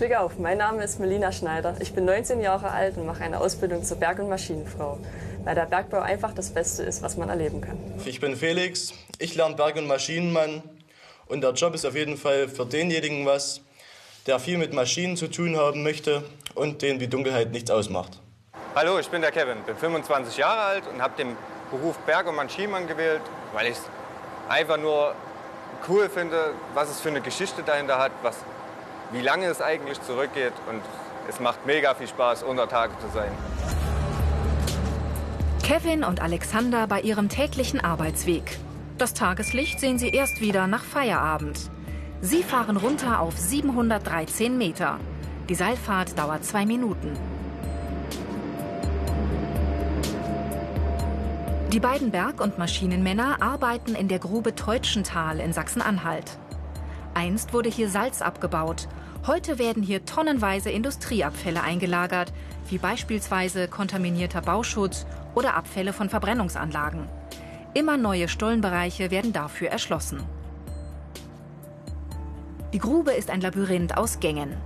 Glück auf, mein Name ist Melina Schneider. Ich bin 19 Jahre alt und mache eine Ausbildung zur Berg- und Maschinenfrau, weil der Bergbau einfach das Beste ist, was man erleben kann. Ich bin Felix, ich lerne Berg- und Maschinenmann und der Job ist auf jeden Fall für denjenigen was, der viel mit Maschinen zu tun haben möchte und den die Dunkelheit nichts ausmacht. Hallo, ich bin der Kevin, bin 25 Jahre alt und habe den Beruf Berg- und Maschinenmann gewählt, weil ich es einfach nur cool finde, was es für eine Geschichte dahinter hat, was, wie lange es eigentlich zurückgeht und es macht mega viel Spaß, unter Tage zu sein. Kevin und Alexander bei ihrem täglichen Arbeitsweg. Das Tageslicht sehen sie erst wieder nach Feierabend. Sie fahren runter auf 713 Meter. Die Seilfahrt dauert zwei Minuten. Die beiden Berg- und Maschinenmänner arbeiten in der Grube Teutschental in Sachsen-Anhalt. Einst wurde hier Salz abgebaut. Heute werden hier tonnenweise Industrieabfälle eingelagert, wie beispielsweise kontaminierter Bauschutz oder Abfälle von Verbrennungsanlagen. Immer neue Stollenbereiche werden dafür erschlossen. Die Grube ist ein Labyrinth aus Gängen.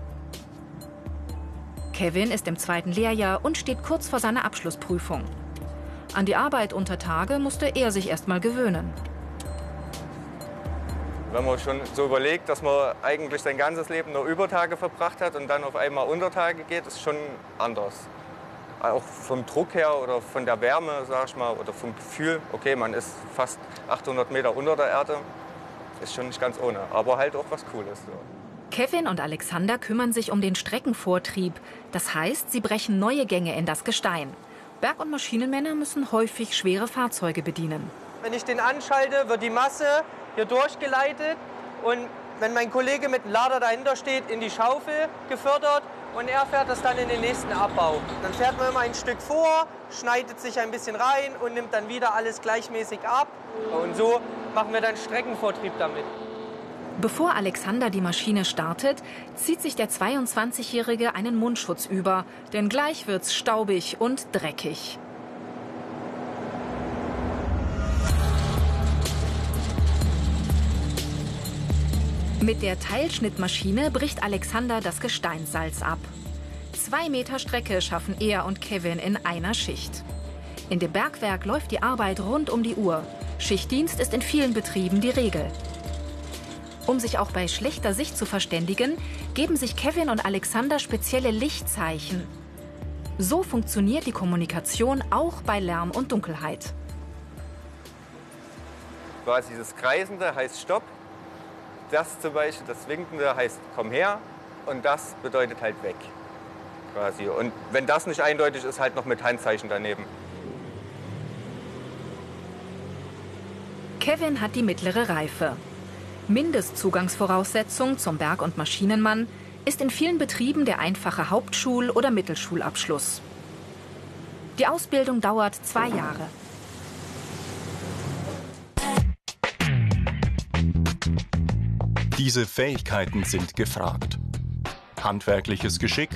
Kevin ist im zweiten Lehrjahr und steht kurz vor seiner Abschlussprüfung. An die Arbeit unter Tage musste er sich erst mal gewöhnen. Wenn man schon so überlegt, dass man eigentlich sein ganzes Leben nur über Tage verbracht hat und dann auf einmal unter Tage geht, ist schon anders. Auch vom Druck her oder von der Wärme, sag ich mal, oder vom Gefühl, okay, man ist fast 800 Meter unter der Erde, ist schon nicht ganz ohne, aber halt auch was Cooles. So. Kevin und Alexander kümmern sich um den Streckenvortrieb. Das heißt, sie brechen neue Gänge in das Gestein. Berg- und Maschinenmänner müssen häufig schwere Fahrzeuge bedienen. Wenn ich den anschalte, wird die Masse hier durchgeleitet und wenn mein Kollege mit dem Lader dahinter steht, in die Schaufel gefördert und er fährt das dann in den nächsten Abbau. Dann fährt man immer ein Stück vor, schneidet sich ein bisschen rein und nimmt dann wieder alles gleichmäßig ab. Und so machen wir dann Streckenvortrieb damit. Bevor Alexander die Maschine startet, zieht sich der 22-Jährige einen Mundschutz über, denn gleich wird's staubig und dreckig. Mit der Teilschnittmaschine bricht Alexander das Gesteinssalz ab. Zwei Meter Strecke schaffen er und Kevin in einer Schicht. In dem Bergwerk läuft die Arbeit rund um die Uhr. Schichtdienst ist in vielen Betrieben die Regel. Um sich auch bei schlechter Sicht zu verständigen, geben sich Kevin und Alexander spezielle Lichtzeichen. So funktioniert die Kommunikation auch bei Lärm und Dunkelheit. Quasi dieses Kreisende heißt Stopp, das zum Beispiel, das Winkende heißt Komm her und das bedeutet halt weg. Quasi. Und wenn das nicht eindeutig ist, halt noch mit Handzeichen daneben. Kevin hat die mittlere Reife. Mindestzugangsvoraussetzung zum Berg- und Maschinenmann ist in vielen Betrieben der einfache Hauptschul- oder Mittelschulabschluss. Die Ausbildung dauert zwei Jahre. Diese Fähigkeiten sind gefragt. Handwerkliches Geschick,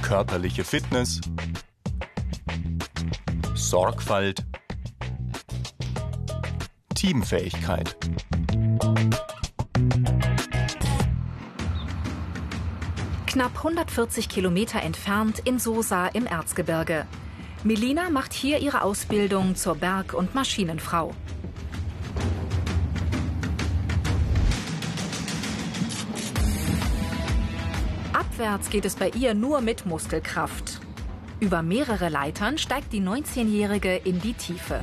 körperliche Fitness, Sorgfalt, Teamfähigkeit. Knapp 140 Kilometer entfernt in Sosa im Erzgebirge. Melina macht hier ihre Ausbildung zur Berg- und Maschinenfrau. Abwärts geht es bei ihr nur mit Muskelkraft. Über mehrere Leitern steigt die 19-Jährige in die Tiefe.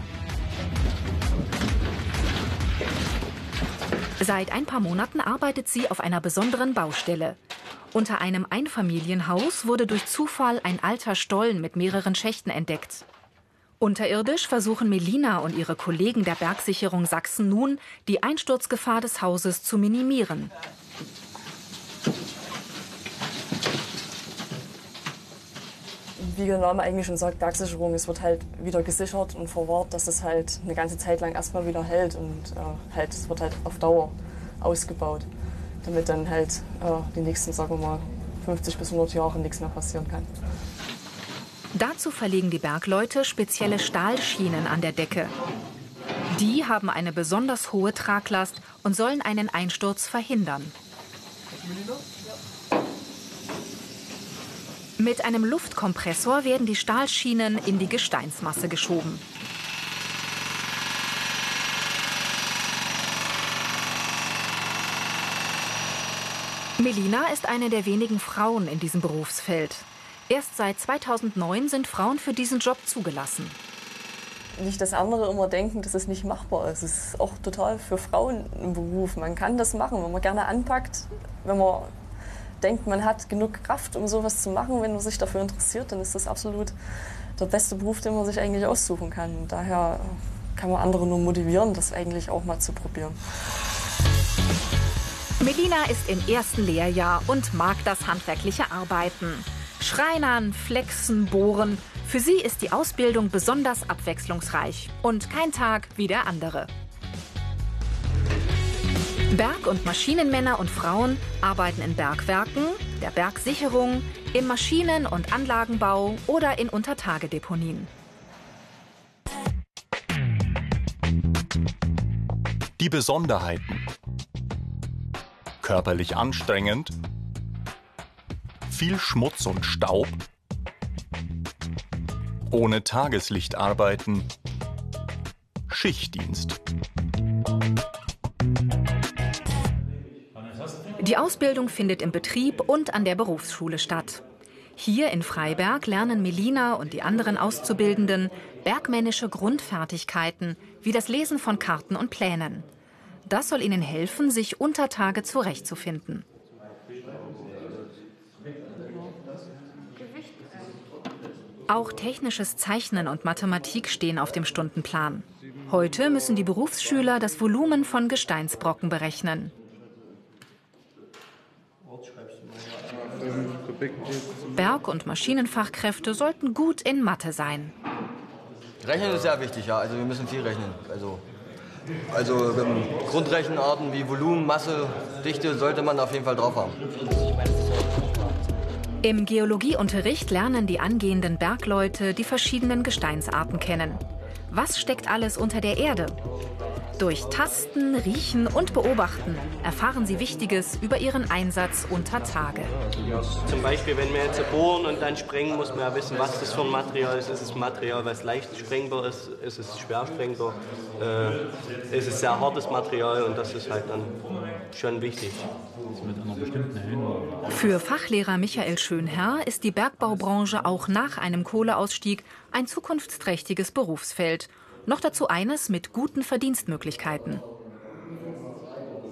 Seit ein paar Monaten arbeitet sie auf einer besonderen Baustelle. Unter einem Einfamilienhaus wurde durch Zufall ein alter Stollen mit mehreren Schächten entdeckt. Unterirdisch versuchen Melina und ihre Kollegen der Bergsicherung Sachsen nun, die Einsturzgefahr des Hauses zu minimieren. Wie der Name eigentlich schon sagt, Bergsicherung, es wird halt wieder gesichert und verwahrt, dass es halt eine ganze Zeit lang erstmal wieder hält und äh, halt, es wird halt auf Dauer ausgebaut, damit dann halt äh, die nächsten, sagen wir mal, 50 bis 100 Jahre nichts mehr passieren kann. Dazu verlegen die Bergleute spezielle Stahlschienen an der Decke. Die haben eine besonders hohe Traglast und sollen einen Einsturz verhindern. Mit einem Luftkompressor werden die Stahlschienen in die Gesteinsmasse geschoben. Melina ist eine der wenigen Frauen in diesem Berufsfeld. Erst seit 2009 sind Frauen für diesen Job zugelassen. Nicht, dass andere immer denken, dass es nicht machbar ist. Es ist auch total für Frauen ein Beruf. Man kann das machen, wenn man gerne anpackt, wenn man denkt, man hat genug Kraft, um sowas zu machen, wenn man sich dafür interessiert, dann ist das absolut der beste Beruf, den man sich eigentlich aussuchen kann. Und daher kann man andere nur motivieren, das eigentlich auch mal zu probieren. Melina ist im ersten Lehrjahr und mag das handwerkliche Arbeiten. Schreinern, Flexen, Bohren. Für sie ist die Ausbildung besonders abwechslungsreich und kein Tag wie der andere. Berg- und Maschinenmänner und Frauen arbeiten in Bergwerken, der Bergsicherung, im Maschinen- und Anlagenbau oder in Untertagedeponien. Die Besonderheiten. Körperlich anstrengend, viel Schmutz und Staub, ohne Tageslicht arbeiten, Schichtdienst. Die Ausbildung findet im Betrieb und an der Berufsschule statt. Hier in Freiberg lernen Melina und die anderen Auszubildenden bergmännische Grundfertigkeiten wie das Lesen von Karten und Plänen. Das soll ihnen helfen, sich unter Tage zurechtzufinden. Auch technisches Zeichnen und Mathematik stehen auf dem Stundenplan. Heute müssen die Berufsschüler das Volumen von Gesteinsbrocken berechnen. Berg- und Maschinenfachkräfte sollten gut in Mathe sein. Rechnen ist sehr wichtig, ja. Also wir müssen viel rechnen. Also, also ähm, Grundrechenarten wie Volumen, Masse, Dichte sollte man auf jeden Fall drauf haben. Im Geologieunterricht lernen die angehenden Bergleute die verschiedenen Gesteinsarten kennen. Was steckt alles unter der Erde? Durch Tasten, Riechen und Beobachten erfahren sie Wichtiges über ihren Einsatz unter Tage. Zum Beispiel, wenn wir jetzt bohren und dann sprengen, muss man ja wissen, was das für ein Material ist. Ist es ein Material, was leicht sprengbar ist? Ist es schwer sprengbar? Äh, ist es sehr hartes Material? Und das ist halt dann schon wichtig. Für Fachlehrer Michael Schönherr ist die Bergbaubranche auch nach einem Kohleausstieg ein zukunftsträchtiges Berufsfeld. Noch dazu eines mit guten Verdienstmöglichkeiten.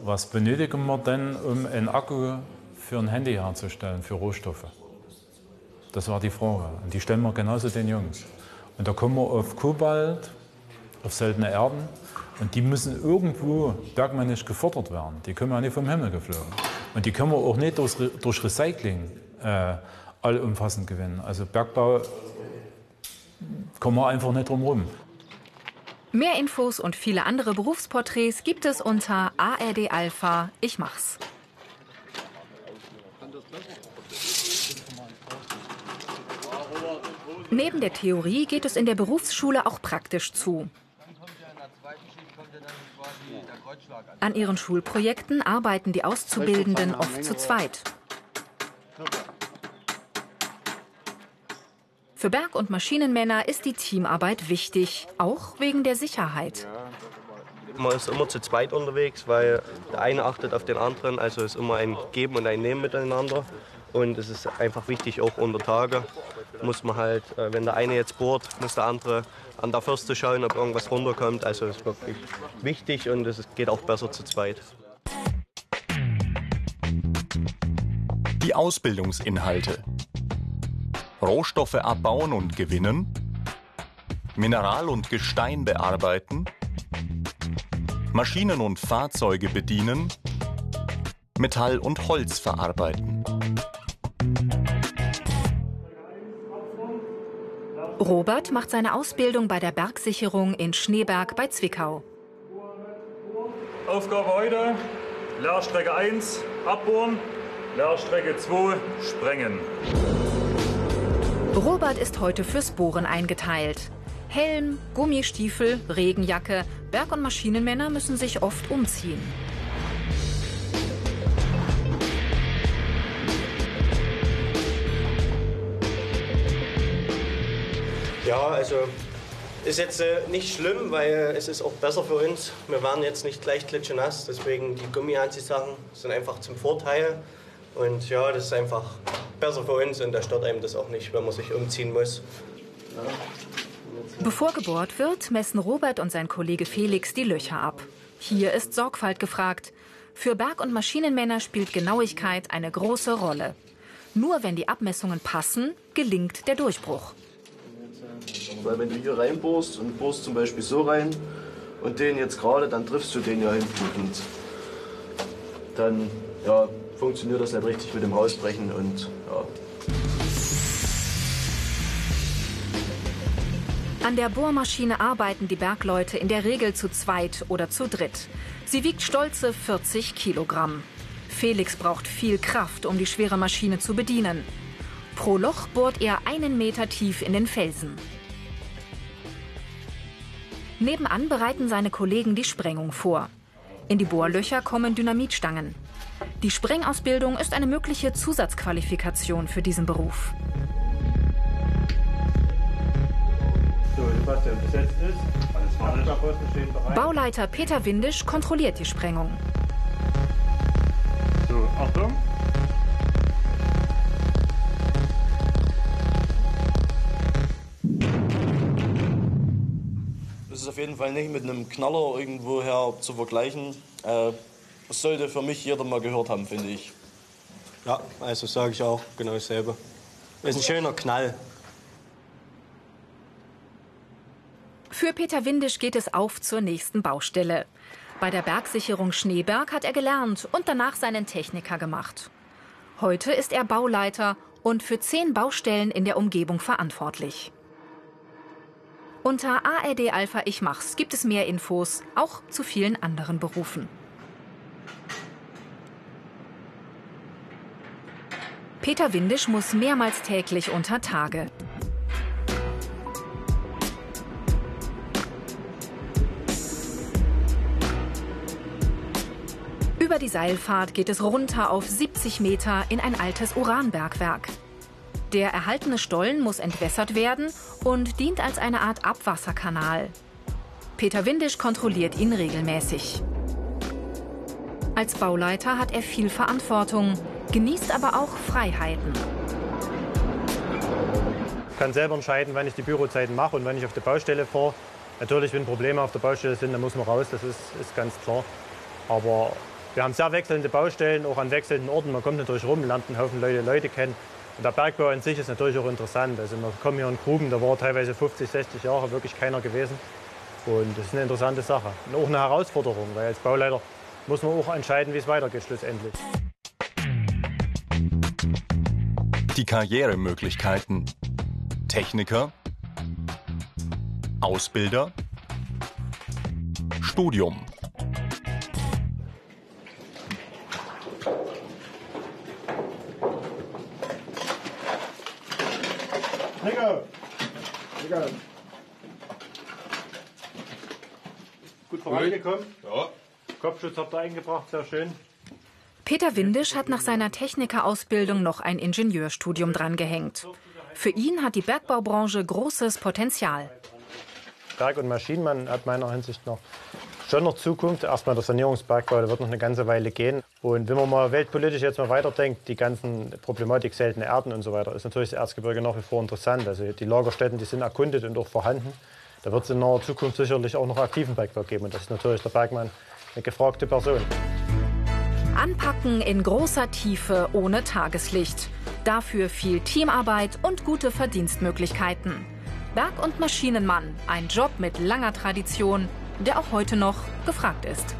Was benötigen wir denn, um einen Akku für ein Handy herzustellen, für Rohstoffe? Das war die Frage. Und die stellen wir genauso den Jungs. Und da kommen wir auf Kobalt, auf seltene Erden. Und die müssen irgendwo bergmännisch gefordert werden. Die können ja nicht vom Himmel geflogen. Und die können wir auch nicht durch, durch Recycling äh, allumfassend gewinnen. Also Bergbau kommen wir einfach nicht drum herum. Mehr Infos und viele andere Berufsporträts gibt es unter ARD Alpha. Ich mach's. Neben der Theorie geht es in der Berufsschule auch praktisch zu. An ihren Schulprojekten arbeiten die Auszubildenden oft zu zweit. Für Berg- und Maschinenmänner ist die Teamarbeit wichtig, auch wegen der Sicherheit. Man ist immer zu zweit unterwegs, weil der eine achtet auf den anderen. Also ist immer ein Geben und ein Nehmen miteinander. Und es ist einfach wichtig, auch unter Tage muss man halt, äh, wenn der eine jetzt bohrt, muss der andere an der Fürste schauen, ob irgendwas runterkommt. Also es ist wirklich wichtig und es geht auch besser zu zweit. Die Ausbildungsinhalte. Rohstoffe abbauen und gewinnen. Mineral und Gestein bearbeiten. Maschinen und Fahrzeuge bedienen. Metall und Holz verarbeiten. Robert macht seine Ausbildung bei der Bergsicherung in Schneeberg bei Zwickau. Aufgabe heute: Lehrstrecke 1 abbohren, Lehrstrecke 2 sprengen. Robert ist heute fürs Bohren eingeteilt. Helm, Gummistiefel, Regenjacke, Berg- und Maschinenmänner müssen sich oft umziehen. Ja, also ist jetzt äh, nicht schlimm, weil es ist auch besser für uns. Wir waren jetzt nicht gleich klitschenass, deswegen die Gummianziehsachen sind einfach zum Vorteil. Und ja, das ist einfach besser für uns und da stört einem das auch nicht, wenn man sich umziehen muss. Bevor gebohrt wird, messen Robert und sein Kollege Felix die Löcher ab. Hier ist Sorgfalt gefragt. Für Berg- und Maschinenmänner spielt Genauigkeit eine große Rolle. Nur wenn die Abmessungen passen, gelingt der Durchbruch. Weil wenn du hier reinbohrst und bohrst zum Beispiel so rein und den jetzt gerade, dann triffst du den ja hinten und dann ja, funktioniert das nicht richtig mit dem Rausbrechen und ja. An der Bohrmaschine arbeiten die Bergleute in der Regel zu zweit oder zu dritt. Sie wiegt stolze 40 Kilogramm. Felix braucht viel Kraft, um die schwere Maschine zu bedienen. Pro Loch bohrt er einen Meter tief in den Felsen. Nebenan bereiten seine Kollegen die Sprengung vor. In die Bohrlöcher kommen Dynamitstangen. Die Sprengausbildung ist eine mögliche Zusatzqualifikation für diesen Beruf. So, Sebastian besetzt ist. Alles Bauleiter Peter Windisch kontrolliert die Sprengung. So, Achtung. Das ist auf jeden Fall nicht mit einem Knaller irgendwoher zu vergleichen. Äh, das sollte für mich jeder mal gehört haben, finde ich. Ja, also sage ich auch genau dasselbe. Ist ein schöner Knall. Für Peter Windisch geht es auf zur nächsten Baustelle. Bei der Bergsicherung Schneeberg hat er gelernt und danach seinen Techniker gemacht. Heute ist er Bauleiter und für zehn Baustellen in der Umgebung verantwortlich. Unter ARD Alpha Ich Mach's gibt es mehr Infos, auch zu vielen anderen Berufen. Peter Windisch muss mehrmals täglich unter Tage. Über die Seilfahrt geht es runter auf 70 Meter in ein altes Uranbergwerk. Der erhaltene Stollen muss entwässert werden und dient als eine Art Abwasserkanal. Peter Windisch kontrolliert ihn regelmäßig. Als Bauleiter hat er viel Verantwortung, genießt aber auch Freiheiten. Ich kann selber entscheiden, wann ich die Bürozeiten mache und wann ich auf der Baustelle fahre. Natürlich, wenn Probleme auf der Baustelle sind, dann muss man raus, das ist, ist ganz klar. Aber wir haben sehr wechselnde Baustellen, auch an wechselnden Orten. Man kommt natürlich rum, lernt einen Haufen Leute, Leute kennen. Und der Bergbau an sich ist natürlich auch interessant. Also wir kommen hier in Gruben, da war teilweise 50, 60 Jahre wirklich keiner gewesen. Und das ist eine interessante Sache. Und auch eine Herausforderung, weil als Bauleiter muss man auch entscheiden, wie es weitergeht schlussendlich. Die Karrieremöglichkeiten. Techniker, Ausbilder, Studium. Nico! Nico! Gut vorangekommen? Kopfschutz habt ihr eingebracht, sehr schön. Peter Windisch hat nach seiner Technikerausbildung noch ein Ingenieurstudium drangehängt. Für ihn hat die Bergbaubranche großes Potenzial. Berg- und Maschinenmann hat meiner Hinsicht noch schon noch Zukunft. Erstmal der Sanierungsbergbau, der wird noch eine ganze Weile gehen. Und wenn man mal weltpolitisch jetzt mal weiterdenkt, die ganzen Problematik seltene Erden und so weiter, ist natürlich das Erzgebirge nach wie vor interessant. Also die Lagerstätten, die sind erkundet und auch vorhanden. Da wird es in naher Zukunft sicherlich auch noch aktiven Bergbau geben. Und das ist natürlich der Bergmann eine gefragte Person. Anpacken in großer Tiefe ohne Tageslicht. Dafür viel Teamarbeit und gute Verdienstmöglichkeiten. Berg- und Maschinenmann, ein Job mit langer Tradition, der auch heute noch gefragt ist.